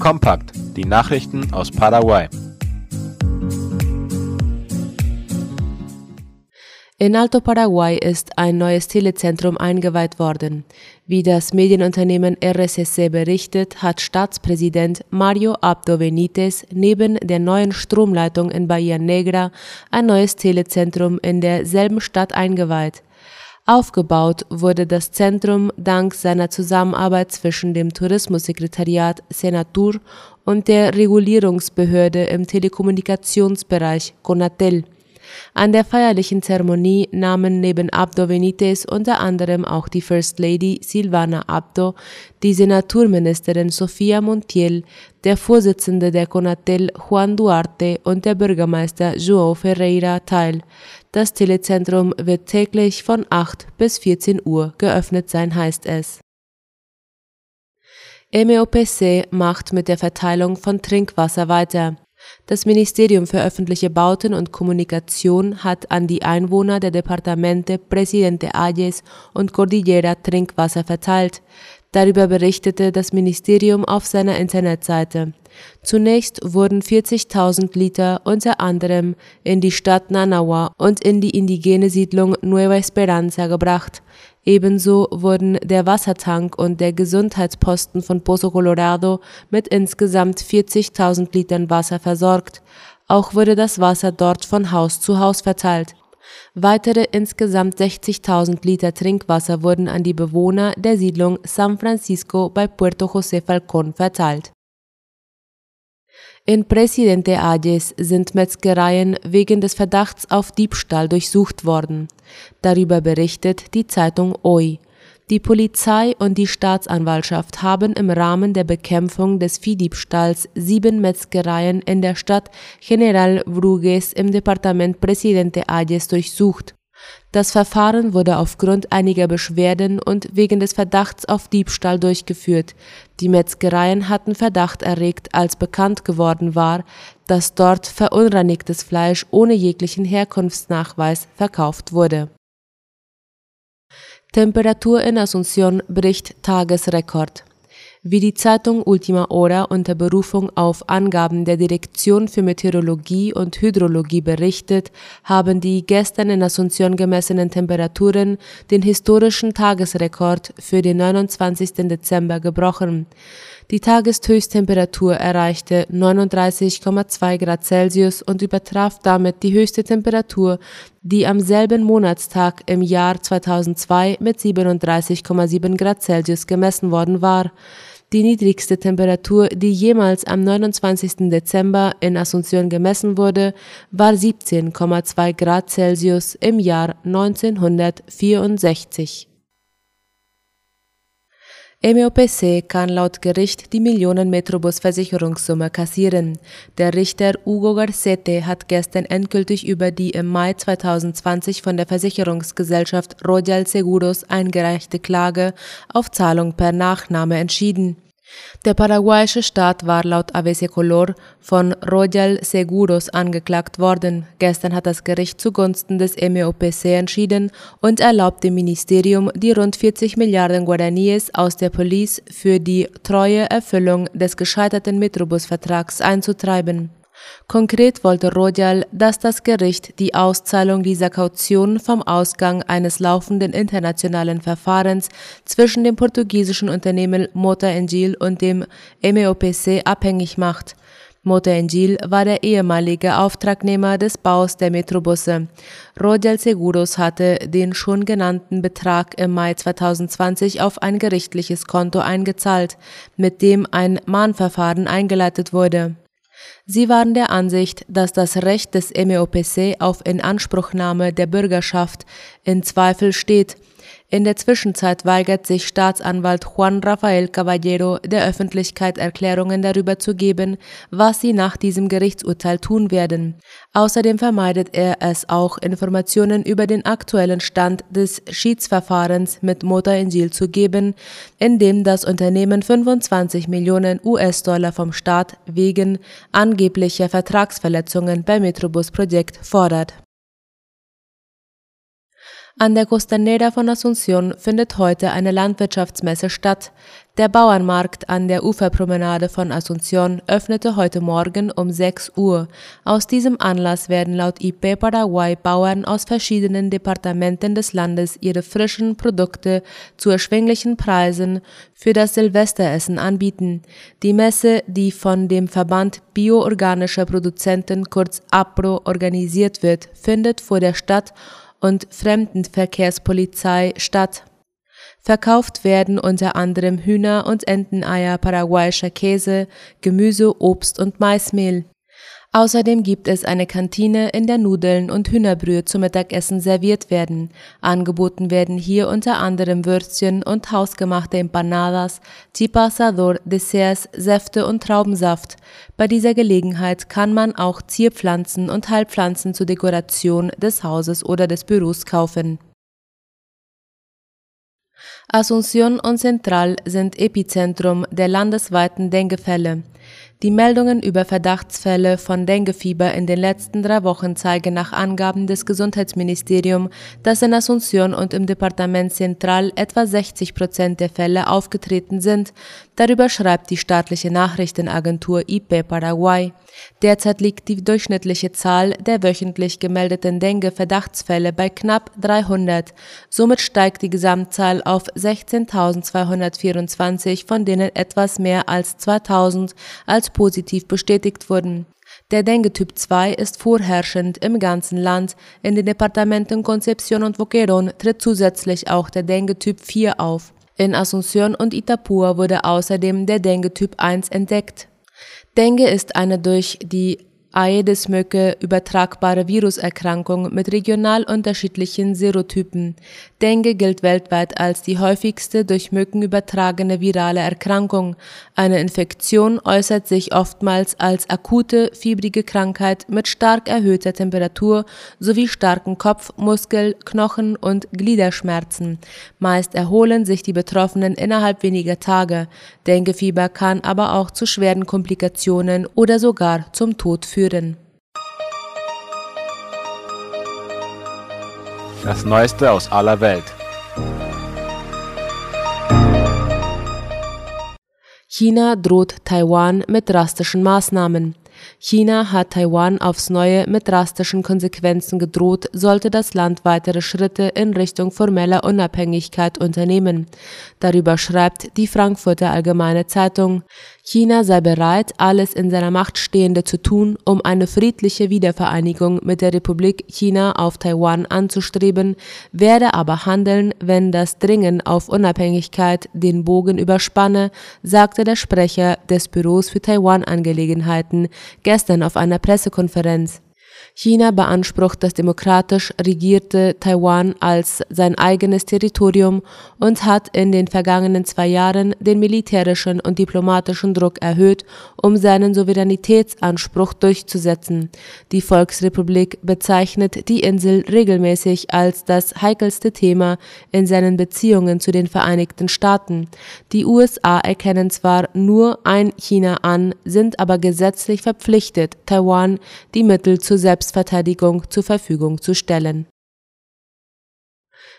Kompakt, die Nachrichten aus Paraguay. In Alto Paraguay ist ein neues Telezentrum eingeweiht worden. Wie das Medienunternehmen RSSC berichtet, hat Staatspräsident Mario Abdo Benitez neben der neuen Stromleitung in Bahia Negra ein neues Telezentrum in derselben Stadt eingeweiht. Aufgebaut wurde das Zentrum dank seiner Zusammenarbeit zwischen dem Tourismussekretariat Senatur und der Regulierungsbehörde im Telekommunikationsbereich Conatel. An der feierlichen Zeremonie nahmen neben Abdo Benitez unter anderem auch die First Lady Silvana Abdo, die Senaturministerin Sofia Montiel, der Vorsitzende der Conatel Juan Duarte und der Bürgermeister João Ferreira teil. Das Telezentrum wird täglich von 8 bis 14 Uhr geöffnet sein, heißt es. MEOPC macht mit der Verteilung von Trinkwasser weiter. Das Ministerium für öffentliche Bauten und Kommunikation hat an die Einwohner der Departamente Presidente Ayes und Cordillera Trinkwasser verteilt. Darüber berichtete das Ministerium auf seiner Internetseite. Zunächst wurden 40.000 Liter unter anderem in die Stadt Nanawa und in die indigene Siedlung Nueva Esperanza gebracht. Ebenso wurden der Wassertank und der Gesundheitsposten von Pozo Colorado mit insgesamt 40.000 Litern Wasser versorgt. Auch wurde das Wasser dort von Haus zu Haus verteilt. Weitere insgesamt 60.000 Liter Trinkwasser wurden an die Bewohner der Siedlung San Francisco bei Puerto José Falcón verteilt. In Presidente Ayes sind Metzgereien wegen des Verdachts auf Diebstahl durchsucht worden. Darüber berichtet die Zeitung OI. Die Polizei und die Staatsanwaltschaft haben im Rahmen der Bekämpfung des Viehdiebstahls sieben Metzgereien in der Stadt General Bruges im Departement Presidente Ayes durchsucht. Das Verfahren wurde aufgrund einiger Beschwerden und wegen des Verdachts auf Diebstahl durchgeführt. Die Metzgereien hatten Verdacht erregt, als bekannt geworden war, dass dort verunreinigtes Fleisch ohne jeglichen Herkunftsnachweis verkauft wurde. Temperatur in Asunción bricht Tagesrekord. Wie die Zeitung Ultima Hora unter Berufung auf Angaben der Direktion für Meteorologie und Hydrologie berichtet, haben die gestern in Asunción gemessenen Temperaturen den historischen Tagesrekord für den 29. Dezember gebrochen. Die Tageshöchsttemperatur erreichte 39,2 Grad Celsius und übertraf damit die höchste Temperatur, die am selben Monatstag im Jahr 2002 mit 37,7 Grad Celsius gemessen worden war. Die niedrigste Temperatur, die jemals am 29. Dezember in Asunción gemessen wurde, war 17,2 Grad Celsius im Jahr 1964. MEOPC kann laut Gericht die Millionen Metrobus-Versicherungssumme kassieren. Der Richter Hugo Garcete hat gestern endgültig über die im Mai 2020 von der Versicherungsgesellschaft Royal Seguros eingereichte Klage auf Zahlung per Nachname entschieden. Der paraguayische Staat war laut ABC Color von Royal Seguros angeklagt worden. Gestern hat das Gericht zugunsten des MEOPC entschieden und erlaubt dem Ministerium, die rund 40 Milliarden Guaraníes aus der Police für die treue Erfüllung des gescheiterten Metrobus-Vertrags einzutreiben. Konkret wollte Royal, dass das Gericht die Auszahlung dieser Kaution vom Ausgang eines laufenden internationalen Verfahrens zwischen dem portugiesischen Unternehmen Mota Engil und dem MEOPC abhängig macht. Mota Engil war der ehemalige Auftragnehmer des Baus der Metrobusse. Royal Seguros hatte den schon genannten Betrag im Mai 2020 auf ein gerichtliches Konto eingezahlt, mit dem ein Mahnverfahren eingeleitet wurde. Sie waren der Ansicht, dass das Recht des MEOPC auf Inanspruchnahme der Bürgerschaft in Zweifel steht in der Zwischenzeit weigert sich Staatsanwalt Juan Rafael Caballero der Öffentlichkeit Erklärungen darüber zu geben, was sie nach diesem Gerichtsurteil tun werden. Außerdem vermeidet er es auch, Informationen über den aktuellen Stand des Schiedsverfahrens mit Motor Injil zu geben, in dem das Unternehmen 25 Millionen US-Dollar vom Staat wegen angeblicher Vertragsverletzungen beim Metrobus-Projekt fordert. An der Costanera von Asunción findet heute eine Landwirtschaftsmesse statt. Der Bauernmarkt an der Uferpromenade von Asunción öffnete heute Morgen um 6 Uhr. Aus diesem Anlass werden laut IP Paraguay Bauern aus verschiedenen Departementen des Landes ihre frischen Produkte zu erschwinglichen Preisen für das Silvesteressen anbieten. Die Messe, die von dem Verband bioorganischer Produzenten kurz APRO organisiert wird, findet vor der Stadt und Fremdenverkehrspolizei statt. Verkauft werden unter anderem Hühner- und Enteneier, paraguayischer Käse, Gemüse, Obst und Maismehl. Außerdem gibt es eine Kantine, in der Nudeln und Hühnerbrühe zum Mittagessen serviert werden. Angeboten werden hier unter anderem Würstchen und hausgemachte Empanadas, Chipa Asador, Desserts, Säfte und Traubensaft. Bei dieser Gelegenheit kann man auch Zierpflanzen und Heilpflanzen zur Dekoration des Hauses oder des Büros kaufen. Asunción und Central sind Epizentrum der landesweiten Denguefälle. Die Meldungen über Verdachtsfälle von Denguefieber in den letzten drei Wochen zeigen nach Angaben des Gesundheitsministeriums, dass in Asunción und im Departement Central etwa 60 Prozent der Fälle aufgetreten sind. Darüber schreibt die staatliche Nachrichtenagentur IP Paraguay. Derzeit liegt die durchschnittliche Zahl der wöchentlich gemeldeten Dengue-Verdachtsfälle bei knapp 300. Somit steigt die Gesamtzahl auf 16.224, von denen etwas mehr als 2000 als positiv bestätigt wurden. Der Dengue-Typ 2 ist vorherrschend im ganzen Land. In den Departementen Concepción und Boquerón tritt zusätzlich auch der Dengue-Typ 4 auf. In Asunción und Itapúa wurde außerdem der Dengue-Typ 1 entdeckt. Dengue ist eine durch die Aedes-Mücke übertragbare Viruserkrankung mit regional unterschiedlichen Serotypen. Dengue gilt weltweit als die häufigste durch Mücken übertragene virale Erkrankung. Eine Infektion äußert sich oftmals als akute, fiebrige Krankheit mit stark erhöhter Temperatur sowie starken Kopf-, Muskel-, Knochen- und Gliederschmerzen. Meist erholen sich die Betroffenen innerhalb weniger Tage. Denguefieber kann aber auch zu schweren Komplikationen oder sogar zum Tod führen. Das Neueste aus aller Welt. China droht Taiwan mit drastischen Maßnahmen. China hat Taiwan aufs Neue mit drastischen Konsequenzen gedroht, sollte das Land weitere Schritte in Richtung formeller Unabhängigkeit unternehmen. Darüber schreibt die Frankfurter Allgemeine Zeitung. China sei bereit, alles in seiner Macht Stehende zu tun, um eine friedliche Wiedervereinigung mit der Republik China auf Taiwan anzustreben, werde aber handeln, wenn das Dringen auf Unabhängigkeit den Bogen überspanne, sagte der Sprecher des Büros für Taiwan-Angelegenheiten gestern auf einer Pressekonferenz. China beansprucht das demokratisch regierte Taiwan als sein eigenes Territorium und hat in den vergangenen zwei Jahren den militärischen und diplomatischen Druck erhöht, um seinen Souveränitätsanspruch durchzusetzen. Die Volksrepublik bezeichnet die Insel regelmäßig als das heikelste Thema in seinen Beziehungen zu den Vereinigten Staaten. Die USA erkennen zwar nur ein China an, sind aber gesetzlich verpflichtet, Taiwan die Mittel zur Selbstverteidigung zur Verfügung zu stellen.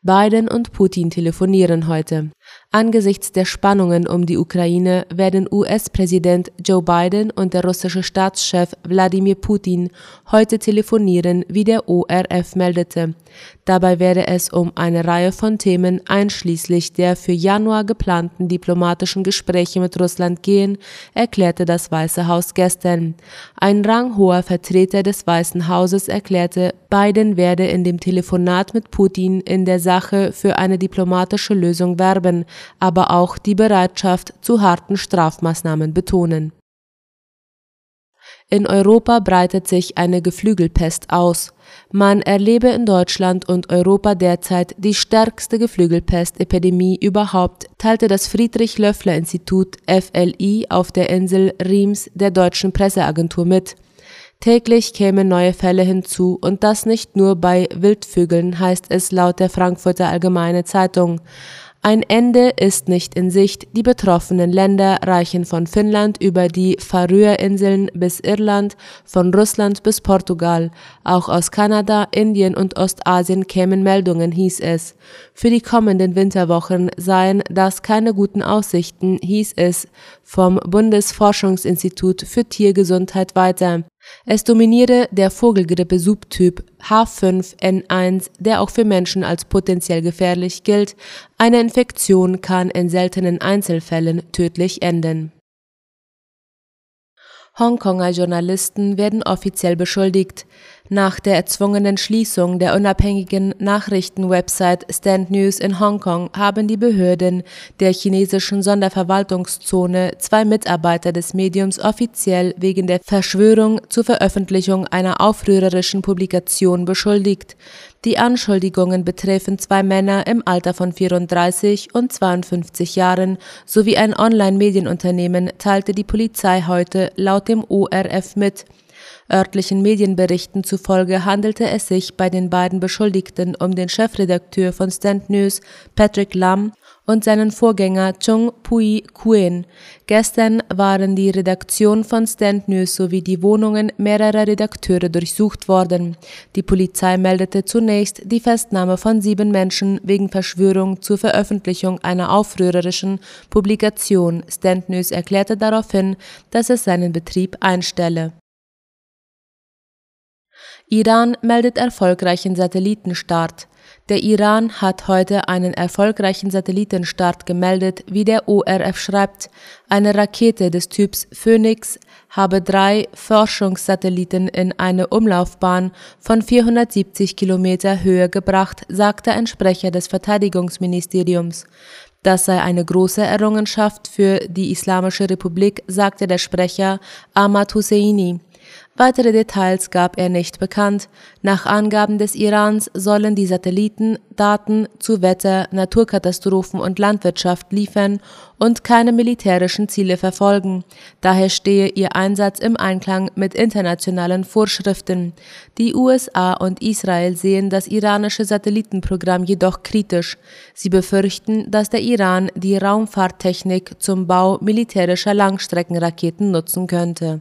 Biden und Putin telefonieren heute. Angesichts der Spannungen um die Ukraine werden US-Präsident Joe Biden und der russische Staatschef Wladimir Putin heute telefonieren, wie der ORF meldete. Dabei werde es um eine Reihe von Themen einschließlich der für Januar geplanten diplomatischen Gespräche mit Russland gehen, erklärte das Weiße Haus gestern. Ein ranghoher Vertreter des Weißen Hauses erklärte, Biden werde in dem Telefonat mit Putin in der Sache für eine diplomatische Lösung werben, aber auch die Bereitschaft zu harten Strafmaßnahmen betonen. In Europa breitet sich eine Geflügelpest aus. Man erlebe in Deutschland und Europa derzeit die stärkste Geflügelpestepidemie überhaupt, teilte das Friedrich-Löffler-Institut FLI auf der Insel Riems der deutschen Presseagentur mit. Täglich kämen neue Fälle hinzu und das nicht nur bei Wildvögeln, heißt es laut der Frankfurter Allgemeine Zeitung. Ein Ende ist nicht in Sicht. Die betroffenen Länder reichen von Finnland über die Färöerinseln bis Irland, von Russland bis Portugal. Auch aus Kanada, Indien und Ostasien kämen Meldungen, hieß es. Für die kommenden Winterwochen seien das keine guten Aussichten, hieß es vom Bundesforschungsinstitut für Tiergesundheit weiter. Es dominiere der Vogelgrippe-Subtyp H5N1, der auch für Menschen als potenziell gefährlich gilt. Eine Infektion kann in seltenen Einzelfällen tödlich enden. Hongkonger Journalisten werden offiziell beschuldigt, nach der erzwungenen Schließung der unabhängigen Nachrichtenwebsite Stand News in Hongkong haben die Behörden der chinesischen Sonderverwaltungszone zwei Mitarbeiter des Mediums offiziell wegen der Verschwörung zur Veröffentlichung einer aufrührerischen Publikation beschuldigt. Die Anschuldigungen betreffen zwei Männer im Alter von 34 und 52 Jahren sowie ein Online-Medienunternehmen, teilte die Polizei heute laut dem ORF mit. Örtlichen Medienberichten zufolge handelte es sich bei den beiden Beschuldigten um den Chefredakteur von Stand News, Patrick Lam, und seinen Vorgänger Chung Pui Kuen. Gestern waren die Redaktion von Stand News sowie die Wohnungen mehrerer Redakteure durchsucht worden. Die Polizei meldete zunächst die Festnahme von sieben Menschen wegen Verschwörung zur Veröffentlichung einer aufrührerischen Publikation. Stand News erklärte daraufhin, dass es seinen Betrieb einstelle. Iran meldet erfolgreichen Satellitenstart. Der Iran hat heute einen erfolgreichen Satellitenstart gemeldet, wie der ORF schreibt. Eine Rakete des Typs Phoenix habe drei Forschungssatelliten in eine Umlaufbahn von 470 Kilometer Höhe gebracht, sagte ein Sprecher des Verteidigungsministeriums. Das sei eine große Errungenschaft für die Islamische Republik, sagte der Sprecher Ahmad Husseini. Weitere Details gab er nicht bekannt. Nach Angaben des Irans sollen die Satelliten Daten zu Wetter, Naturkatastrophen und Landwirtschaft liefern und keine militärischen Ziele verfolgen. Daher stehe ihr Einsatz im Einklang mit internationalen Vorschriften. Die USA und Israel sehen das iranische Satellitenprogramm jedoch kritisch. Sie befürchten, dass der Iran die Raumfahrttechnik zum Bau militärischer Langstreckenraketen nutzen könnte.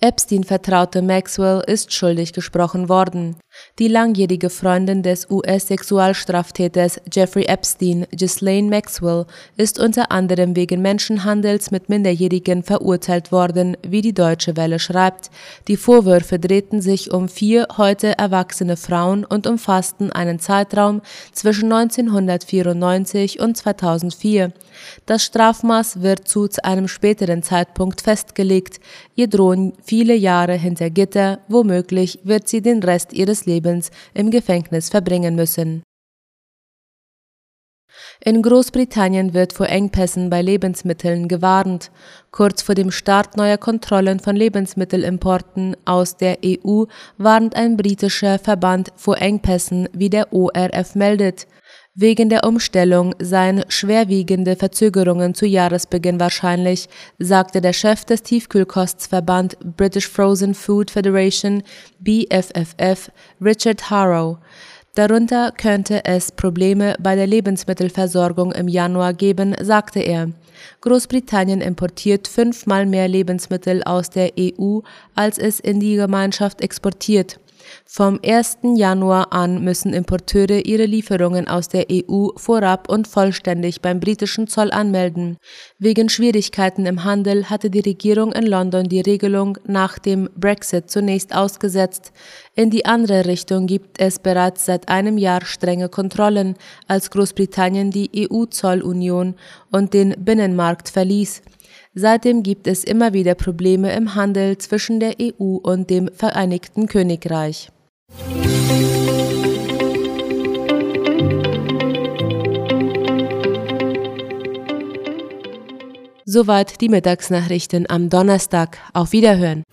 Epstein-Vertraute Maxwell ist schuldig gesprochen worden. Die langjährige Freundin des US-Sexualstraftäters Jeffrey Epstein, Ghislaine Maxwell, ist unter anderem wegen Menschenhandels mit Minderjährigen verurteilt worden, wie die Deutsche Welle schreibt. Die Vorwürfe drehten sich um vier heute erwachsene Frauen und umfassten einen Zeitraum zwischen 1994 und 2004. Das Strafmaß wird zu einem späteren Zeitpunkt festgelegt. Ihr drohen viele Jahre hinter Gitter, womöglich wird sie den Rest ihres Lebens im Gefängnis verbringen müssen. In Großbritannien wird vor Engpässen bei Lebensmitteln gewarnt. Kurz vor dem Start neuer Kontrollen von Lebensmittelimporten aus der EU warnt ein britischer Verband vor Engpässen, wie der ORF meldet. Wegen der Umstellung seien schwerwiegende Verzögerungen zu Jahresbeginn wahrscheinlich, sagte der Chef des Tiefkühlkostverband British Frozen Food Federation BFFF Richard Harrow. Darunter könnte es Probleme bei der Lebensmittelversorgung im Januar geben, sagte er. Großbritannien importiert fünfmal mehr Lebensmittel aus der EU, als es in die Gemeinschaft exportiert. Vom 1. Januar an müssen Importeure ihre Lieferungen aus der EU vorab und vollständig beim britischen Zoll anmelden. Wegen Schwierigkeiten im Handel hatte die Regierung in London die Regelung nach dem Brexit zunächst ausgesetzt. In die andere Richtung gibt es bereits seit einem Jahr strenge Kontrollen, als Großbritannien die EU-Zollunion und den Binnenmarkt verließ. Seitdem gibt es immer wieder Probleme im Handel zwischen der EU und dem Vereinigten Königreich. Soweit die Mittagsnachrichten am Donnerstag. Auf Wiederhören.